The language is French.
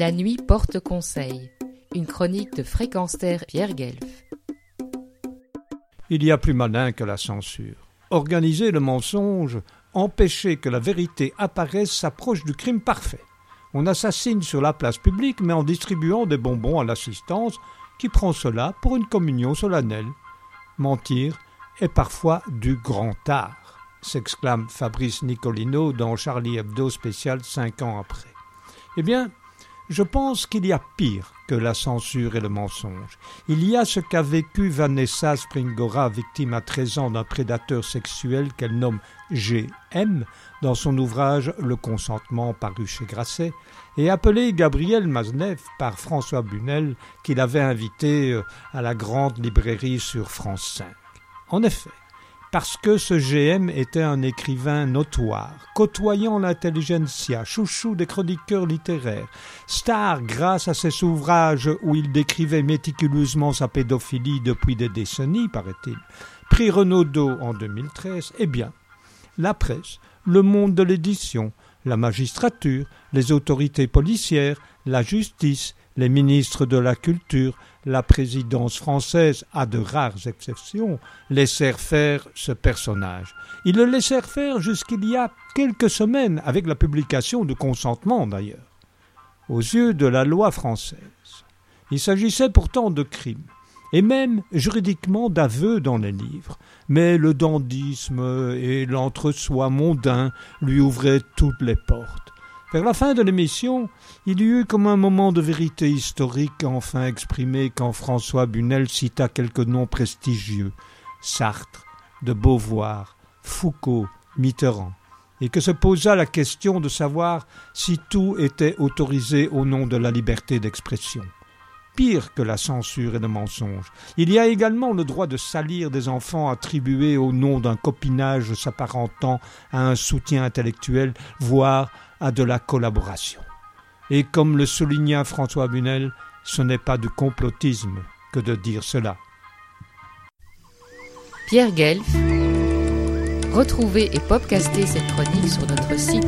La nuit porte conseil. Une chronique de Fréquence Pierre Guelf. Il y a plus malin que la censure. Organiser le mensonge, empêcher que la vérité apparaisse s'approche du crime parfait. On assassine sur la place publique mais en distribuant des bonbons à l'assistance qui prend cela pour une communion solennelle. Mentir est parfois du grand art, s'exclame Fabrice Nicolino dans Charlie Hebdo spécial cinq ans après. Eh bien, je pense qu'il y a pire que la censure et le mensonge. Il y a ce qu'a vécu Vanessa Springora, victime à 13 ans d'un prédateur sexuel qu'elle nomme GM dans son ouvrage Le consentement paru chez Grasset, et appelé Gabriel Maznev par François Bunel qu'il avait invité euh, à la grande librairie sur France 5. En effet, parce que ce GM était un écrivain notoire, côtoyant l'intelligentsia, chouchou des chroniqueurs littéraires, star grâce à ses ouvrages où il décrivait méticuleusement sa pédophilie depuis des décennies, paraît-il, prix Renaudot en 2013, eh bien, la presse, le monde de l'édition, la magistrature, les autorités policières, la justice, les ministres de la culture, la présidence française, à de rares exceptions, laissèrent faire ce personnage. Ils le laissèrent faire jusqu'il y a quelques semaines, avec la publication de consentement d'ailleurs. Aux yeux de la loi française, il s'agissait pourtant de crimes, et même juridiquement d'aveux dans les livres, mais le dandisme et l'entre-soi mondain lui ouvraient toutes les portes. Vers la fin de l'émission, il y eut comme un moment de vérité historique enfin exprimé quand François Bunel cita quelques noms prestigieux Sartre, de Beauvoir, Foucault, Mitterrand, et que se posa la question de savoir si tout était autorisé au nom de la liberté d'expression. Pire que la censure et le mensonge, il y a également le droit de salir des enfants attribués au nom d'un copinage s'apparentant à un soutien intellectuel, voire à de la collaboration. Et comme le souligna François Bunel, ce n'est pas du complotisme que de dire cela. Pierre Guelf, retrouvez et podcastez cette chronique sur notre site